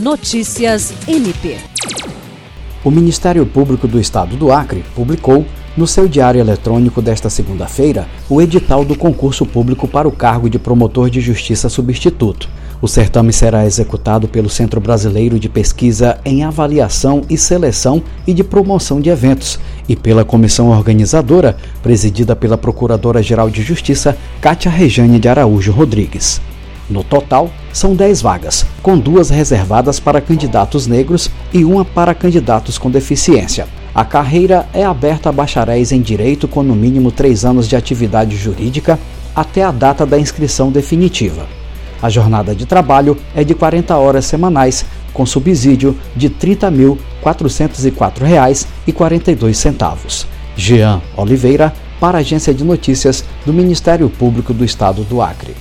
Notícias MP. O Ministério Público do Estado do Acre publicou, no seu diário eletrônico desta segunda-feira, o edital do concurso público para o cargo de promotor de justiça substituto. O certame será executado pelo Centro Brasileiro de Pesquisa em Avaliação e Seleção e de Promoção de Eventos e pela comissão organizadora, presidida pela Procuradora-Geral de Justiça, Cátia Rejane de Araújo Rodrigues. No total, são 10 vagas, com duas reservadas para candidatos negros e uma para candidatos com deficiência. A carreira é aberta a bacharéis em direito com no mínimo três anos de atividade jurídica até a data da inscrição definitiva. A jornada de trabalho é de 40 horas semanais, com subsídio de R$ 30.404,42. Jean Oliveira, para a Agência de Notícias do Ministério Público do Estado do Acre.